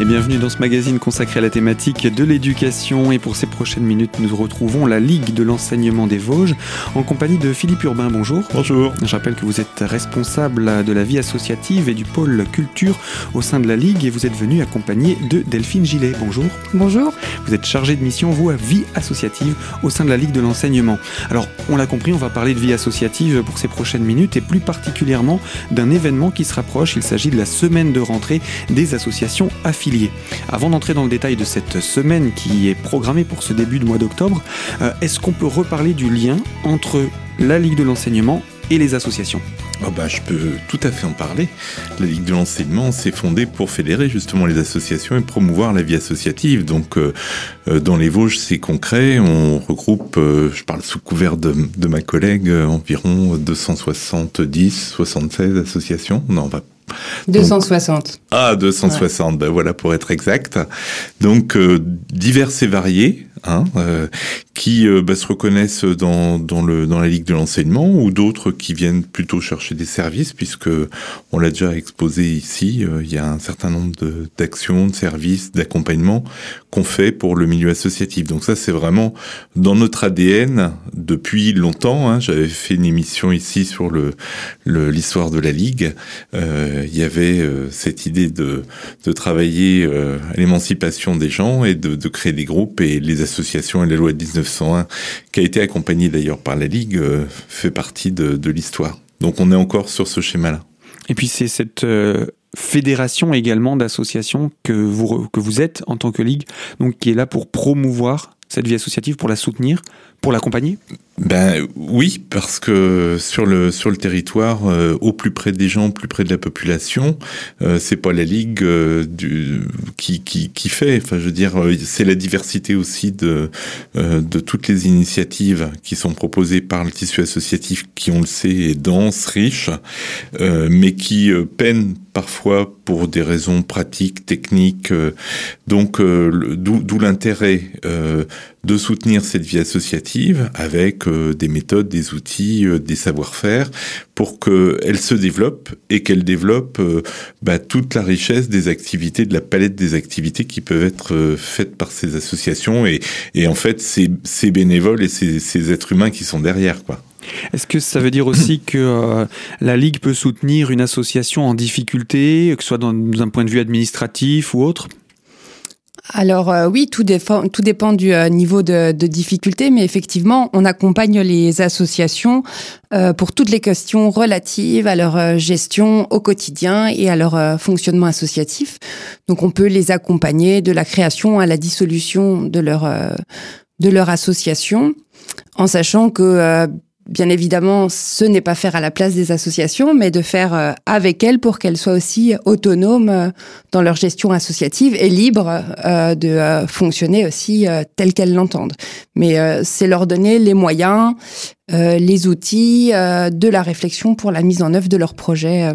Et bienvenue dans ce magazine consacré à la thématique de l'éducation. Et pour ces prochaines minutes, nous retrouvons la Ligue de l'enseignement des Vosges en compagnie de Philippe Urbain. Bonjour. Bonjour. Je rappelle que vous êtes responsable de la vie associative et du pôle culture au sein de la Ligue et vous êtes venu accompagné de Delphine Gillet. Bonjour. Bonjour. Vous êtes chargé de mission, vous, à vie associative au sein de la Ligue de l'enseignement. Alors, on l'a compris, on va parler de vie associative pour ces prochaines minutes et plus particulièrement d'un événement qui se rapproche. Il s'agit de la semaine de rentrée des associations affiliées avant d'entrer dans le détail de cette semaine qui est programmée pour ce début de mois d'octobre, euh, est-ce qu'on peut reparler du lien entre la Ligue de l'enseignement et les associations? Oh bah, Je peux tout à fait en parler. La Ligue de l'enseignement s'est fondée pour fédérer justement les associations et promouvoir la vie associative. Donc euh, euh, dans les Vosges, c'est concret. On regroupe, je parle sous couvert de, de ma collègue, environ 270, 76 associations. On va 260. ah, 260, ben voilà pour être exact. Donc euh, divers et variés, hein, euh, qui euh, bah, se reconnaissent dans, dans, le, dans la Ligue de l'enseignement ou d'autres qui viennent plutôt chercher des services puisque on l'a déjà exposé ici, il y a un certain nombre d'actions, de, services, d'accompagnement qu'on fait pour le milieu associatif. Donc ça c'est vraiment dans notre ADN depuis longtemps. Hein. J'avais fait une émission ici sur le l'histoire de la Ligue. il y avait cette idée de, de travailler à l'émancipation des gens et de, de créer des groupes et les associations et la loi de 1901, qui a été accompagnée d'ailleurs par la Ligue, euh, fait partie de, l'histoire. Donc on est encore sur ce schéma-là. Et puis c'est cette euh, fédération également d'associations que vous, que vous êtes en tant que Ligue, donc qui est là pour promouvoir cette vie associative, pour la soutenir, pour l'accompagner? Ben oui, parce que sur le sur le territoire, euh, au plus près des gens, au plus près de la population, euh, c'est pas la ligue euh, du, qui, qui, qui fait. Enfin, je veux dire, euh, c'est la diversité aussi de de toutes les initiatives qui sont proposées par le tissu associatif, qui on le sait est dense, riche, mais qui peinent parfois pour des raisons pratiques, techniques. donc, d'où l'intérêt de soutenir cette vie associative avec euh, des méthodes, des outils, euh, des savoir-faire pour qu'elle se développe et qu'elle développe euh, bah, toute la richesse des activités, de la palette des activités qui peuvent être faites par ces associations et, et en fait ces, ces bénévoles et ces, ces êtres humains qui sont derrière quoi. Est-ce que ça veut dire aussi que la Ligue peut soutenir une association en difficulté, que ce soit d'un point de vue administratif ou autre? Alors euh, oui, tout, dépend, tout dépend du euh, niveau de, de, difficulté, mais effectivement, on accompagne les associations euh, pour toutes les questions relatives à leur gestion au quotidien et à leur fonctionnement associatif. Donc on peut les accompagner de la création à la dissolution de leur de leur association, en sachant que bien évidemment, ce n'est pas faire à la place des associations, mais de faire euh, avec elles pour qu'elles soient aussi autonomes euh, dans leur gestion associative et libres euh, de fonctionner aussi telles qu'elles l'entendent. Mais c'est leur donner les moyens, les outils de la réflexion pour la mise en œuvre de leurs projets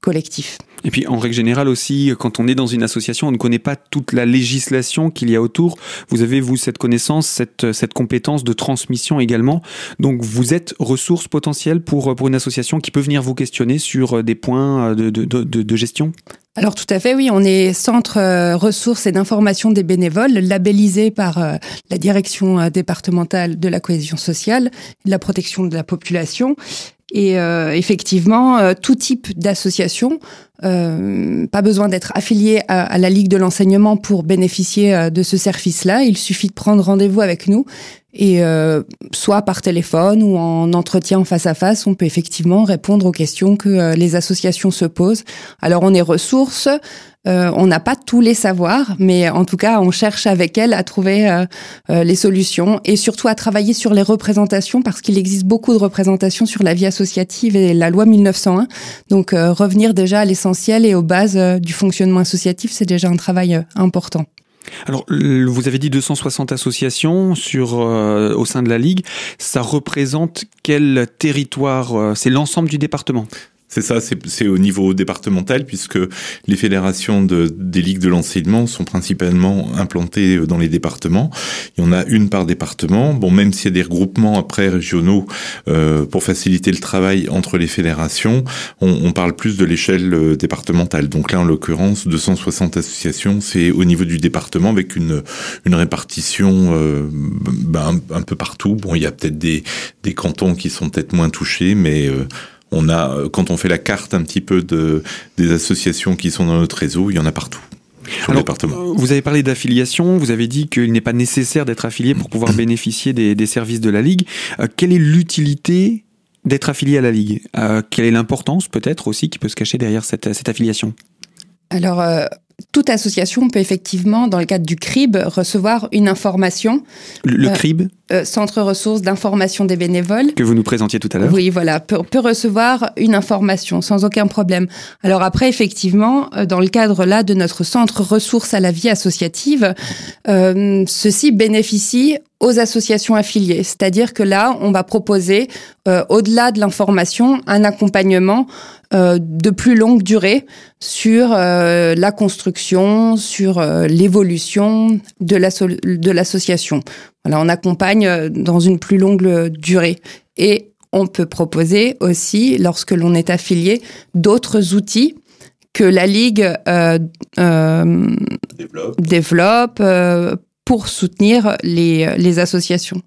collectifs. Et puis en règle générale aussi, quand on est dans une association, on ne connaît pas toute la législation qu'il y a autour. Vous avez, vous, cette connaissance, cette, cette compétence de transmission également. Donc vous êtes ressource potentielle pour, pour une association qui peut venir vous questionner sur des points de, de, de, de gestion? Alors tout à fait, oui, on est centre euh, ressources et d'information des bénévoles, labellisé par euh, la direction euh, départementale de la cohésion sociale de la protection de la population. Et effectivement, tout type d'association euh, pas besoin d'être affilié à, la Ligue de l'enseignement pour bénéficier euh, de ce service-là. Il suffit de prendre rendez-vous avec nous et euh, soit par téléphone ou en entretien en face à face, on peut effectivement répondre aux questions que euh, les associations se posent. Alors on est ressources, euh, on n'a pas tous les savoirs, mais en tout cas on cherche avec elles à trouver les solutions et surtout à travailler sur les représentations parce qu'il existe beaucoup de représentations sur la vie associative et la loi 1901. Donc revenir déjà à l'essentiel et aux bases euh, du fonctionnement associatif, c'est déjà un travail euh, important. Alors, vous avez dit 260 associations sur euh, au sein de la ligue. Ça représente quel territoire C'est l'ensemble du département? C'est ça, c'est au niveau départemental puisque les fédérations de, des ligues de l'enseignement sont principalement implantées dans les départements. Il y en a une par département. Bon, même s'il y a des regroupements après régionaux euh, pour faciliter le travail entre les fédérations, on, on parle plus de l'échelle euh, départementale. Donc là, en l'occurrence, 260 associations, c'est au niveau du département avec une, une répartition euh, ben, un, peu partout. Bon, il y a peut-être des, des cantons qui sont peut-être moins touchés, mais euh, on a, euh, quand on fait la carte un petit peu de, des associations qui sont dans notre réseau, il y en a partout. Alors, euh, Vous avez parlé d'affiliation, vous avez dit qu'il n'est pas nécessaire d'être affilié pour pouvoir bénéficier des, des services de la Ligue. Euh, quelle est l'utilité d'être affilié à la Ligue? Euh, Quelle est l'importance peut-être aussi qui peut se cacher derrière cette, cette affiliation? Alors, euh, toute association peut effectivement, dans le cadre du CRIB, recevoir une information, Le, le Euh, CRIB? Euh, Centre Ressources d'information des bénévoles. que vous nous présentiez tout à l'heure Oui, voilà, peut, peut recevoir une information sans aucun problème. Alors après, effectivement, euh, dans le cadre là de notre centre ressources à la vie associative, euh, ceci bénéficie aux associations affiliées. C'est-à-dire que là, on va proposer, euh, au-delà de l'information, un accompagnement euh, de plus longue durée sur euh, la construction, sur euh, l'évolution de l'association. Voilà, on accompagne euh, dans une plus longue euh, durée. Et on peut proposer aussi, lorsque l'on est affilié, d'autres outils que la Ligue euh, euh, Développe. développe euh, pour soutenir les, les associations.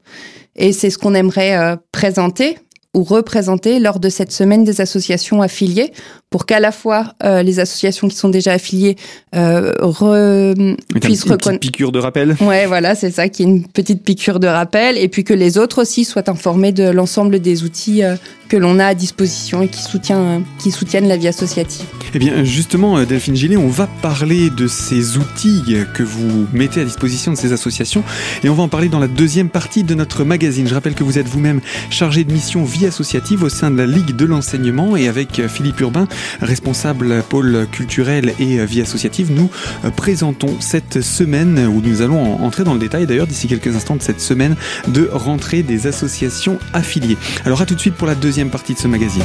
Et c'est ce qu'on aimerait présenter ou représenter lors de cette semaine des associations affiliées pour qu'à la fois euh, les associations qui sont déjà affiliées euh, re- Une, puissent une reconna- petite piqûre de rappel Ouais, voilà, c'est ça, qui est une petite piqûre de rappel, et puis que les autres aussi soient informés de l'ensemble des outils euh, que l'on a à disposition et qui, soutient, qui soutiennent la vie associative. Eh bien, justement, Delphine Gillet, on va parler de ces outils que vous mettez à disposition de ces associations et on va en parler dans la deuxième partie de notre magazine. Je rappelle que vous êtes vous-même chargé de mission vie associative au sein de la Ligue de l'enseignement et avec Philippe Urbain, responsable pôle culturel et vie associative, nous euh, présentons cette semaine où nous allons en- entrer dans le détail d'ailleurs d'ici quelques instants de cette semaine de rentrée des associations affiliées. Alors à tout de suite pour la deuxième partie de ce magazine.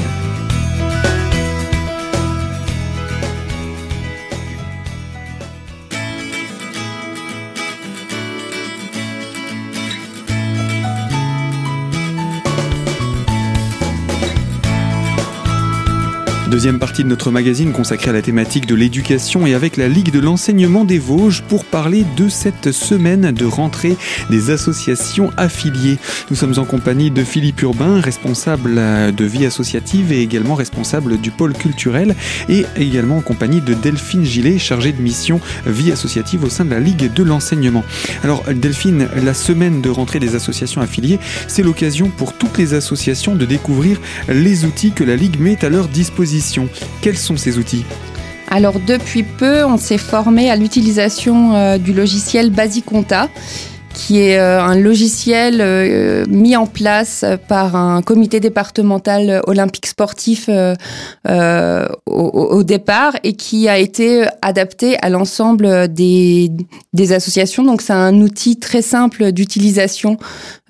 Deuxième partie de notre magazine consacrée à la thématique de l'éducation et avec la Ligue de l'enseignement des Vosges pour parler de cette semaine de rentrée des associations affiliées. Nous sommes en compagnie de Philippe Urbain, responsable euh, de vie associative et également responsable du pôle culturel et également en compagnie de Delphine Gillet, chargée de mission vie associative au sein de la Ligue de l'enseignement. Alors Delphine, la semaine de rentrée des associations affiliées, c'est l'occasion pour toutes les associations de découvrir les outils que la Ligue met à leur disposition. Quels sont ces outils Alors depuis peu, on s'est formé à l'utilisation euh, du logiciel Basiconta qui est euh, un logiciel euh, mis en place par un comité départemental olympique sportif euh, euh, au, départ et qui a été adapté à l'ensemble des, des associations. Donc c'est un outil très simple d'utilisation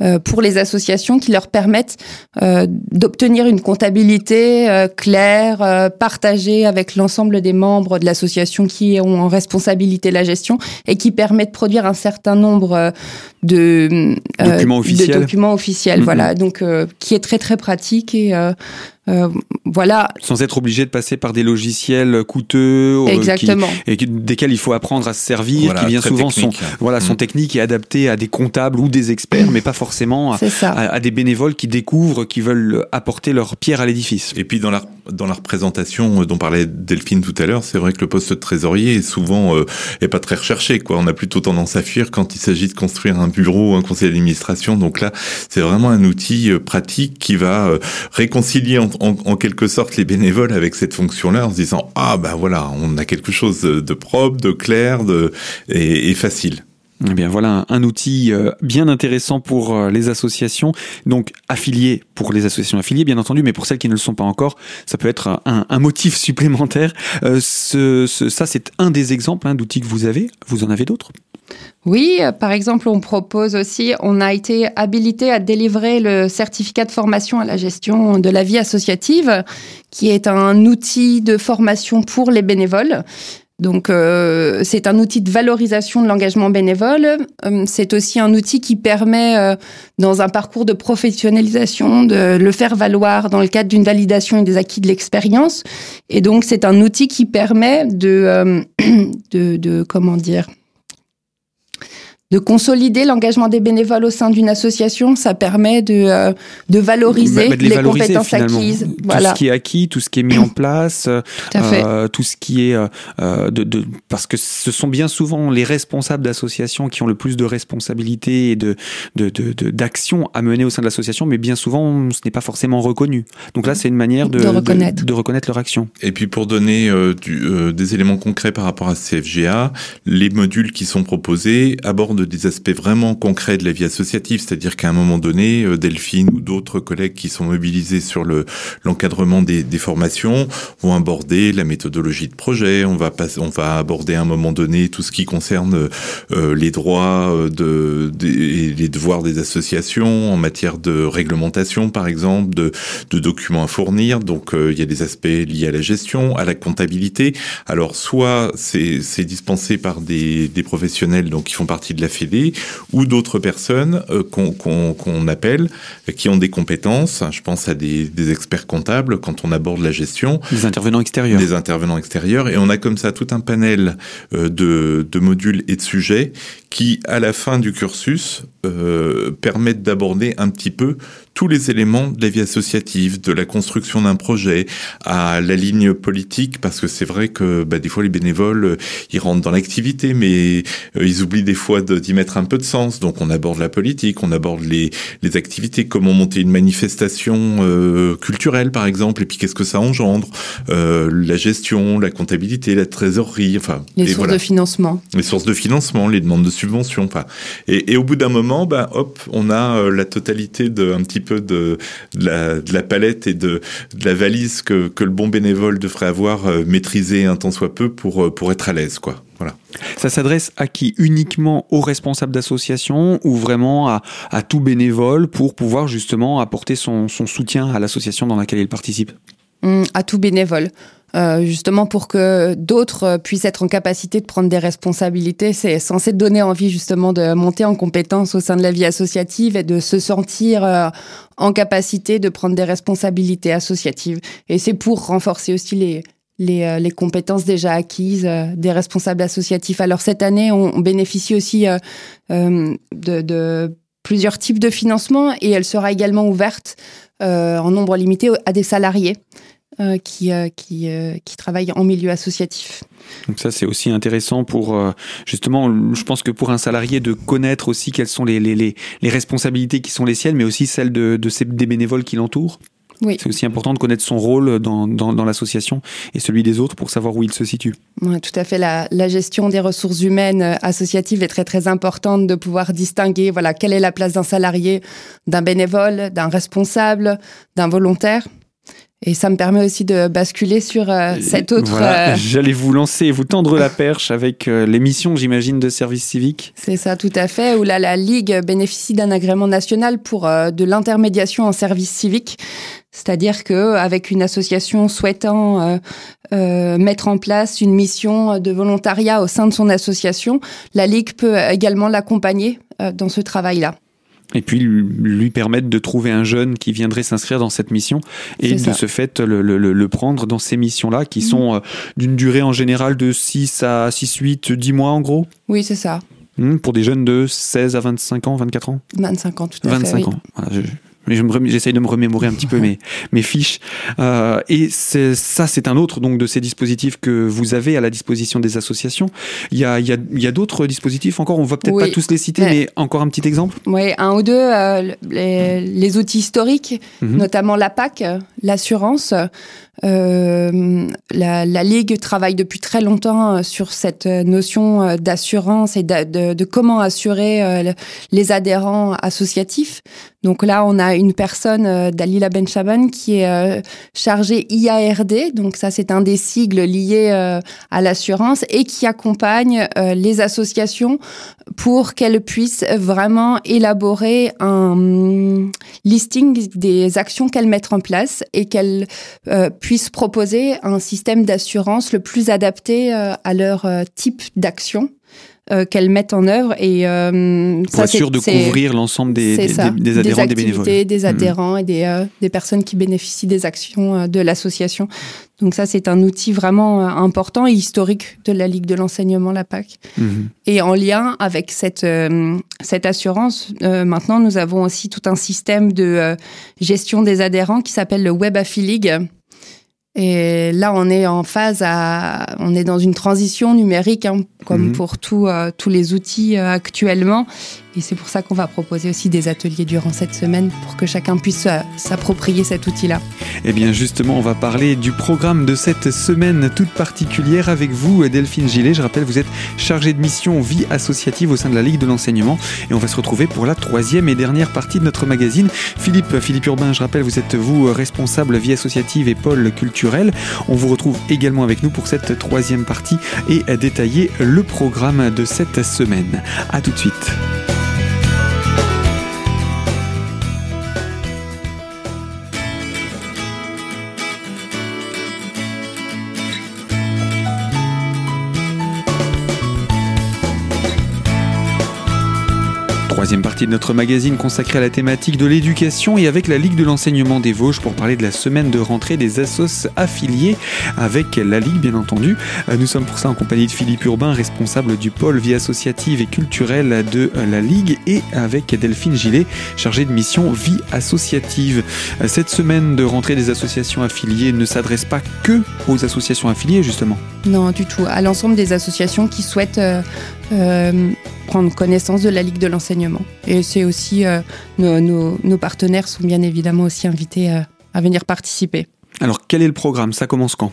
euh, pour les associations qui leur permettent euh, d'obtenir une comptabilité euh, claire, euh, partagée avec l'ensemble des membres de l'association qui ont en responsabilité la gestion et qui permet de produire un certain nombre euh, de, euh, Documents de officiels. documents officiels. Mhm. Voilà, donc euh, qui est très très pratique et euh, voilà Sans être obligé de passer par des logiciels coûteux, euh, qui- exactement. et desquels il faut apprendre à se servir, Voilà, qui bien souvent sont, technique. voilà, sont Mm. techniques et adaptés à des comptables ou des experts, mais pas forcément à, à- à des bénévoles qui découvrent, qui veulent apporter leur pierre à l'édifice. Et puis dans la dans la représentation euh, dont parlait Delphine tout à l'heure, c'est vrai que le poste de trésorier est souvent euh, est pas très recherché quoi. On a plutôt tendance à fuir quand il s'agit de construire un bureau, un conseil d'administration. Donc là, c'est vraiment un outil pratique qui va réconcilier en, en- quelque sorte les bénévoles avec cette fonction-là en se disant ah ben voilà, on a quelque chose de, propre, de clair, de et, facile. Eh bien voilà un, outil euh, bien intéressant pour euh, les associations, donc affiliées pour les associations affiliées bien entendu, mais pour celles qui ne le sont pas encore, ça peut être un, motif supplémentaire. Euh, ça c'est un des exemples hein, d'outils que vous avez. Vous en avez d'autres? Oui, par exemple, on propose aussi, on a été habilité à délivrer le certificat de formation à la gestion de la vie associative, qui est un outil de formation pour les bénévoles. Donc, euh, c'est un outil de valorisation de l'engagement bénévole. Euh, c'est aussi un outil qui permet, euh, dans un parcours de professionnalisation, de le faire valoir dans le cadre d'une validation et des acquis de l'expérience. Et donc, c'est un outil qui permet de, de, de comment dire, de consolider l'engagement des bénévoles au sein d'une association, ça permet de, euh, de valoriser bah, bah, les, compétences acquises. Tout voilà. ce qui est acquis, tout ce qui est mis en place, tout, euh, tout ce qui est euh, de, de, parce que ce sont bien souvent les responsables d'associations qui ont le plus de responsabilités et de d'actions de, à mener au sein de l'association, mais bien souvent ce n'est pas forcément reconnu. Donc là, c'est une manière de, de, reconnaître. de, reconnaître leur action. Et puis pour donner du, des éléments concrets par rapport à CFGA, les modules qui sont proposés abordent des aspects vraiment concrets de la vie associative, c'est-à-dire qu'à un moment donné, euh, Delphine ou d'autres collègues qui sont mobilisés sur le l'encadrement des, des, formations vont aborder la méthodologie de projet. On va passer, on va aborder à un moment donné tout ce qui concerne euh, les droits euh, de, et les devoirs des associations en matière de réglementation, par exemple, de, de documents à fournir. Donc il y a des aspects liés à la gestion, à la comptabilité. Alors soit c'est dispensé par des, des professionnels donc qui font partie de la Fédé ou d'autres personnes euh, qu'on appelle, qui ont des compétences. Je pense à des, experts comptables quand on aborde la gestion. Des intervenants extérieurs. Des intervenants extérieurs. Et on a comme ça tout un panel euh, de, de modules et de sujets qui, à la fin du cursus, euh, permettent d'aborder un petit peu tous les éléments de la vie associative, de la construction d'un projet à la ligne politique, parce que c'est vrai que bah, des fois les bénévoles, euh, ils rentrent dans l'activité, mais euh, ils oublient des fois d'y mettre un peu de sens. Donc on aborde la politique, on aborde les, les activités, comment monter une manifestation euh, culturelle par exemple, et puis qu'est-ce que ça engendre, euh, la gestion, la comptabilité, la trésorerie, enfin les sources de financement, les sources de financement, les demandes de subventions, enfin et, et au bout d'un moment, bah hop, on a la totalité de un petit peu de, la, palette et de, la valise que, le bon bénévole devrait avoir euh, maîtrisé un tant soit peu pour, euh, pour être à l'aise, quoi. Voilà. Ça s'adresse à qui? Uniquement aux responsables d'association ou vraiment à, tout bénévole pour pouvoir justement apporter son, soutien à l'association dans laquelle il participe? Mmh, À tout bénévole. Euh, justement pour que d'autres puissent être en capacité de prendre des responsabilités. C'est censé donner envie justement de monter en compétence au sein de la vie associative et de se sentir euh, en capacité de prendre des responsabilités associatives. Et c'est pour renforcer aussi les, les, euh, les, compétences déjà acquises des responsables associatifs. Alors cette année, on, bénéficie aussi de, de, plusieurs types de financement et elle sera également ouverte en nombre limité à des salariés. Euh, qui, euh, qui, euh, qui travaillent en milieu associatif. Donc ça, c'est aussi intéressant pour, justement, je pense que pour un salarié de connaître aussi quelles sont les, les, les, les responsabilités qui sont les siennes, mais aussi celles de, de ces, des bénévoles qui l'entourent. Oui. C'est aussi important de connaître son rôle dans, dans, dans l'association et celui des autres pour savoir où il se situe. Oui, tout à fait. La, la, gestion des ressources humaines associatives est très très importante de pouvoir distinguer voilà quelle est la place d'un salarié, d'un bénévole, d'un responsable, d'un volontaire. Et ça me permet aussi de basculer sur euh, cette autre. Voilà, euh, J'allais vous lancer et vous tendre la perche avec euh, l'émission, j'imagine, de service civique. C'est ça, tout à fait. Où là, la Ligue bénéficie d'un agrément national pour de l'intermédiation en service civique. C'est-à-dire que avec une association souhaitant mettre en place une mission de volontariat au sein de son association, la Ligue peut également l'accompagner dans ce travail-là et puis lui permettre de trouver un jeune qui viendrait s'inscrire dans cette mission et de ce fait le, le, le, prendre dans ces missions-là qui mmh. sont euh, d'une durée en général de 6 à 6, 8, 10 mois en gros? Oui, c'est ça. Mmh, pour des jeunes de 16 à 25 ans, 24 ans? 25 ans, tout à 25 fait. 25 ans. Voilà, je, j'essaye de me remémorer un petit peu mes, mes fiches. Euh, et ça, c'est un autre donc de ces dispositifs que vous avez à la disposition des associations. Il y a, y a, y a d'autres dispositifs encore. On va peut-être pas tous les citer, mais... encore un petit exemple. Oui, un ou deux. Euh, les, les, outils historiques, notamment la PAC, l'assurance. Euh, la, la, Ligue travaille depuis très longtemps euh, sur cette notion euh, d'assurance et de, de, de, comment assurer les adhérents associatifs. Donc là, on a une personne, Dalila Benchaban, qui est chargée IARD. Donc ça, c'est un des sigles liés à l'assurance et qui accompagne les associations pour qu'elles puissent vraiment élaborer un listing des actions qu'elles mettent en place et qu'elles puissent puissent proposer un système d'assurance le plus adapté euh, à leur euh, type d'action euh, qu'elles mettent en œuvre et euh, ça sûr de couvrir l'ensemble des, des, des, adhérents, des, bénévoles, des adhérents et des, des personnes qui bénéficient des actions de l'association. Donc ça, c'est un outil vraiment important et historique de la Ligue de l'enseignement, la PAC. Mhm. Et en lien avec cette, cette assurance, maintenant, nous avons aussi tout un système de gestion des adhérents qui s'appelle le Web Affiligue et là, on est en phase à, on est dans une transition numérique, hein, comme mhm. pour tout, euh, tous les outils euh, actuellement. Et c'est pour ça qu'on va proposer aussi des ateliers durant cette semaine pour que chacun puisse euh, s'approprier cet outil-là. Eh bien, justement, on va parler du programme de cette semaine toute particulière avec vous, Delphine Gillet. Je rappelle, vous êtes chargée de mission vie associative au sein de la Ligue de l'enseignement. Et on va se retrouver pour la troisième et dernière partie de notre magazine. Philippe, Philippe Urbain, je rappelle, vous êtes vous responsable vie associative et pôle culturel. On vous retrouve également avec nous pour cette troisième partie et détailler le programme de cette semaine. A tout de suite. Troisième partie de notre magazine consacrée à la thématique de l'éducation et avec la Ligue de l'enseignement des Vosges pour parler de la semaine de rentrée des assos affiliés avec la Ligue bien entendu. Nous sommes pour ça en compagnie de Philippe Urbain, responsable du pôle vie associative et culturelle de la Ligue et avec Delphine Gillet, chargée de mission vie associative. Cette semaine de rentrée des associations affiliées ne s'adresse pas que aux associations affiliées justement. Non, du tout. À l'ensemble des associations qui souhaitent euh, euh, prendre connaissance de la Ligue de l'enseignement. Et c'est aussi, euh, nos, partenaires sont bien évidemment aussi invités euh, à venir participer. Alors quel est le programme? Ça commence quand?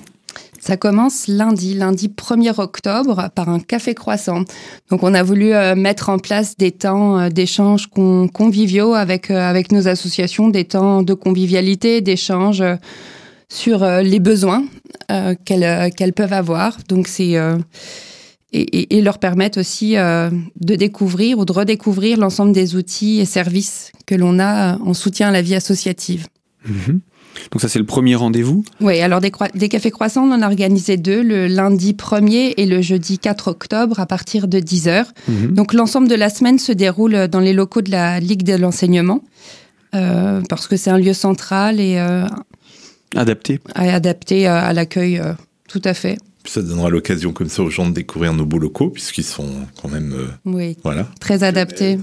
Ça commence lundi, lundi 1er octobre, par un café croissant. Donc, on a voulu euh, mettre en place des temps d'échange conviviaux avec, avec nos associations, des temps de convivialité, d'échange sur les besoins qu'elles qu'elles peuvent avoir. Donc, c'est et, leur permettre aussi euh, de découvrir ou de redécouvrir l'ensemble des outils et services que l'on a en soutien à la vie associative. Mhm. Donc ça, c'est le premier rendez-vous? Oui, alors des, des, cafés croissants, on en a organisé deux, le lundi 1er et le jeudi 4 octobre à partir de 10h. Mhm. Donc l'ensemble de la semaine se déroule dans les locaux de la Ligue de l'enseignement, euh, parce que c'est un lieu central et... Euh, adapté. Adapté à l'accueil, tout à fait ça donnera l'occasion comme ça aux gens de découvrir nos beaux locaux, puisqu'ils sont quand même euh, oui, voilà. très adaptés.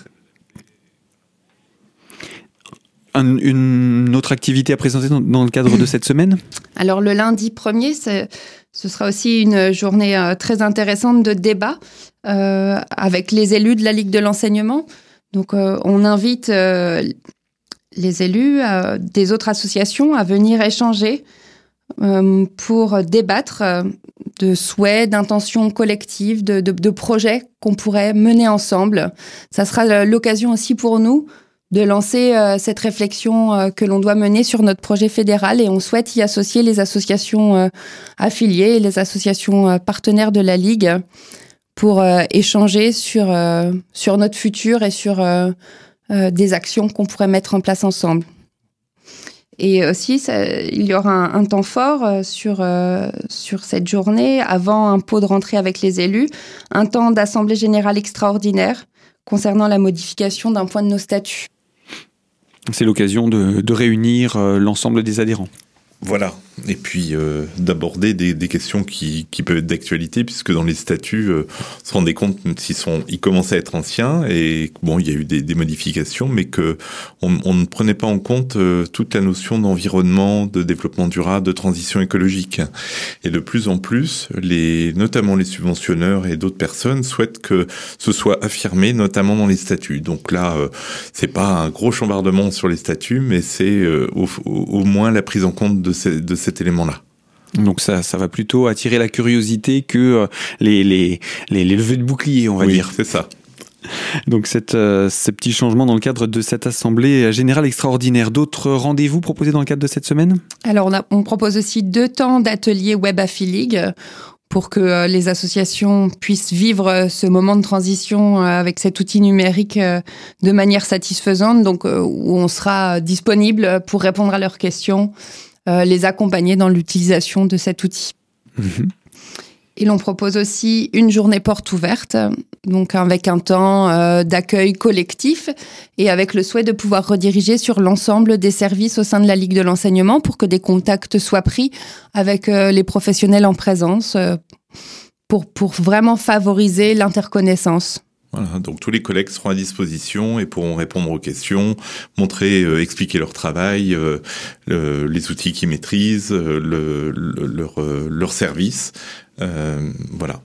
une autre activité à présenter dans, le cadre de cette semaine? Alors le lundi 1er, ce sera aussi une journée euh, très intéressante de débat euh, avec les élus de la Ligue de l'enseignement. Donc on invite les élus des autres associations à venir échanger pour débattre de souhaits, d'intentions collectives, de, projets qu'on pourrait mener ensemble. Ça sera l'occasion aussi pour nous de lancer euh, cette réflexion euh, que l'on doit mener sur notre projet fédéral et on souhaite y associer les associations euh, affiliées et les associations partenaires de la Ligue pour échanger sur notre futur et sur des actions qu'on pourrait mettre en place ensemble. Et aussi, il y aura un, temps fort euh, sur, euh, sur cette journée, avant un pot de rentrée avec les élus, un temps d'assemblée générale extraordinaire concernant la modification d'un point de nos statuts. C'est l'occasion de, de réunir euh, l'ensemble des adhérents. Voilà, et puis euh, d'aborder des, questions qui, peuvent être d'actualité, puisque dans les statuts, euh, on se rendait compte qu'ils sont, ils commençaient à être anciens et bon, il y a eu des, modifications, mais que on, ne prenait pas en compte euh, toute la notion d'environnement, de développement durable, de transition écologique. Et de plus en plus, les, notamment les subventionneurs et d'autres personnes souhaitent que ce soit affirmé, notamment dans les statuts. Donc là, c'est pas un gros chambardement sur les statuts, mais c'est au, au, moins la prise en compte de, ces, de cet élément-là. Donc ça, ça va plutôt attirer la curiosité que euh, les, les, les, les levées de bouclier, on va oui, dire. c'est ça. Donc cette, euh, ces petits changements dans le cadre de cette assemblée générale extraordinaire. D'autres rendez-vous proposés dans le cadre de cette semaine? Alors on, a, on propose aussi deux temps d'atelier Web Affiligue pour que euh, les associations puissent vivre ce moment de transition avec cet outil numérique de manière satisfaisante, donc où on sera disponible pour répondre à leurs questions les accompagner dans l'utilisation de cet outil. Mmh. Et l'on propose aussi une journée porte ouverte, donc avec un temps euh, d'accueil collectif et avec le souhait de pouvoir rediriger sur l'ensemble des services au sein de la Ligue de l'enseignement pour que des contacts soient pris avec euh, les professionnels en présence euh, pour, pour vraiment favoriser l'interconnaissance. Voilà, donc tous les collègues seront à disposition et pourront répondre aux questions, montrer, euh, expliquer leur travail, euh, le, les outils qu'ils maîtrisent, euh, le, le, leur, euh, leur service. voilà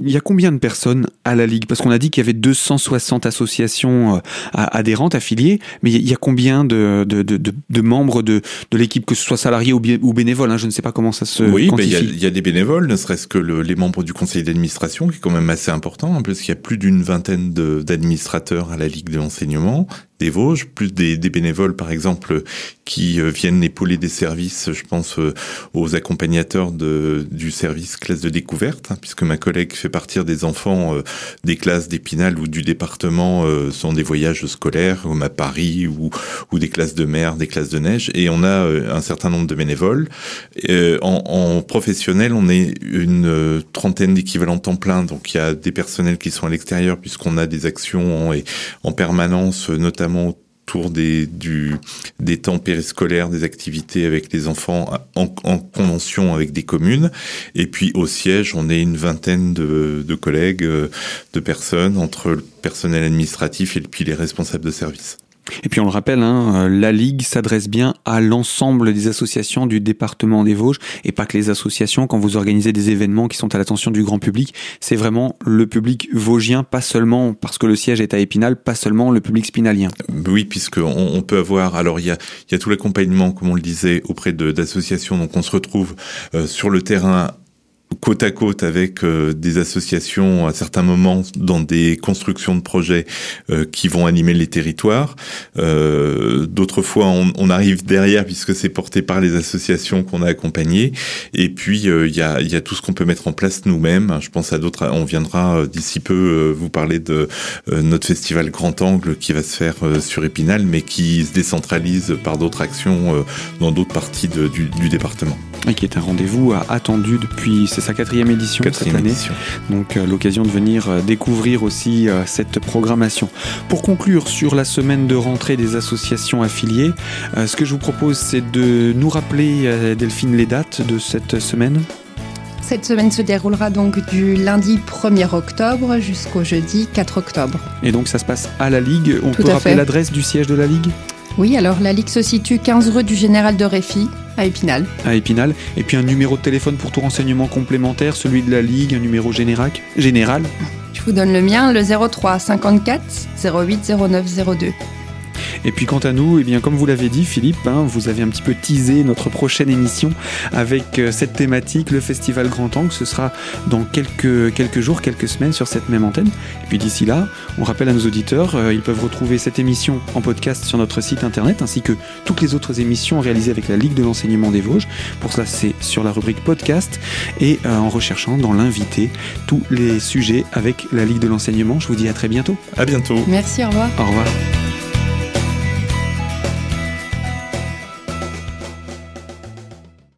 il y a combien de personnes à la Ligue? Parce qu'on a dit qu'il y avait 260 associations euh, adhérentes, affiliées, mais il y a combien de, de, de, de membres de, l'équipe, que ce soit salariés ou, ou bénévoles hein? Je ne sais pas comment ça se Oui, quantifie. il y, y, a des bénévoles, ne serait-ce que le, les membres du conseil d'administration, qui est quand même assez important, hein, parce qu'il y a plus d'une vingtaine d'administrateurs à la Ligue de l'enseignement, des Vosges, plus des, des, bénévoles par exemple qui euh, viennent épauler des services, je pense euh, aux accompagnateurs de, du service classe de découverte, hein, puisque ma collègue fait partir des enfants euh, des classes d'Épinal ou du département euh, sont des voyages scolaires, comme à Paris ou, ou des classes de mer, des classes de neige, et on a euh, un certain nombre de bénévoles. En, en, professionnel, on est une trentaine d'équivalents temps plein, donc il y a des personnels qui sont à l'extérieur puisqu'on a des actions en, en permanence, notamment autour des, des temps périscolaires, des activités avec les enfants en, en, convention avec des communes. Et puis au siège, on est une vingtaine de, collègues, de personnes, entre le personnel administratif et puis les responsables de service. Et puis on le rappelle, hein, la Ligue s'adresse bien à l'ensemble des associations du département des Vosges et pas que les associations quand vous organisez des événements qui sont à l'attention du grand public. C'est vraiment le public vosgien, pas seulement parce que le siège est à Épinal, pas seulement le public spinalien. Oui, puisque on, peut avoir. Alors il y a, il y a tout l'accompagnement, comme on le disait, auprès d'associations. Donc on se retrouve euh, sur le terrain côte à côte avec euh, des associations à certains moments dans des constructions de projets euh, qui vont animer les territoires. Euh, D'autres fois, on, arrive derrière puisque c'est porté par les associations qu'on a accompagnées. Et puis, il y, a, y, a, tout ce qu'on peut mettre en place nous-mêmes. Je pense à d'autres. On viendra d'ici peu vous parler de notre festival Grand Angle qui va se faire sur Épinal, mais qui se décentralise par d'autres actions dans d'autres parties du, département. Et qui est un rendez-vous attendu depuis c'est sa quatrième édition quatrième cette année. Édition. Donc euh, l'occasion de venir euh, découvrir aussi euh, cette programmation. Pour conclure sur la semaine de rentrée des associations affiliées, euh, ce que je vous propose c'est de nous rappeler euh, Delphine les dates de cette semaine. Cette semaine se déroulera donc du lundi 1er octobre jusqu'au jeudi 4 octobre. Et donc ça se passe à la Ligue. On Tout peut rappeler l'adresse du siège de la Ligue? Oui, alors la Ligue se situe 15 rue du Général de Réfi à Épinal. À Épinal. Et puis un numéro de téléphone pour tout renseignement complémentaire, celui de la Ligue, un numéro général. général. Je vous donne le mien, le 03 54 08 09 02. Et puis quant à nous, eh bien, comme vous l'avez dit, Philippe, hein, vous avez un petit peu teasé notre prochaine émission avec euh, cette thématique, le Festival Grand Angle. Ce sera dans quelques, quelques jours, quelques semaines sur cette même antenne. Et puis d'ici là, on rappelle à nos auditeurs, euh, ils peuvent retrouver cette émission en podcast sur notre site internet, ainsi que toutes les autres émissions réalisées avec la Ligue de l'enseignement des Vosges. Pour cela, c'est sur la rubrique podcast et euh, en recherchant dans l'invité tous les sujets avec la Ligue de l'enseignement. Je vous dis à très bientôt. À bientôt. Merci, au revoir. Au revoir.